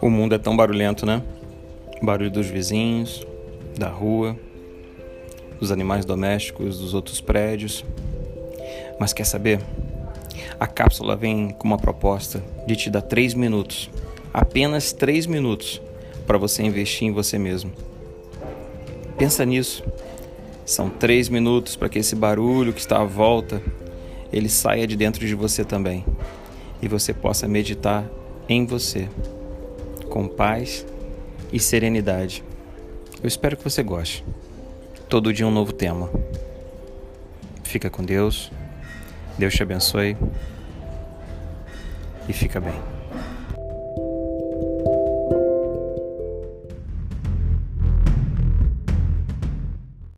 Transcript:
O mundo é tão barulhento, né? Barulho dos vizinhos, da rua, dos animais domésticos, dos outros prédios. Mas quer saber? A cápsula vem com uma proposta de te dar três minutos, apenas três minutos, para você investir em você mesmo. Pensa nisso. São três minutos para que esse barulho que está à volta ele saia de dentro de você também e você possa meditar em você com paz e serenidade. Eu espero que você goste. Todo dia um novo tema. Fica com Deus. Deus te abençoe. E fica bem.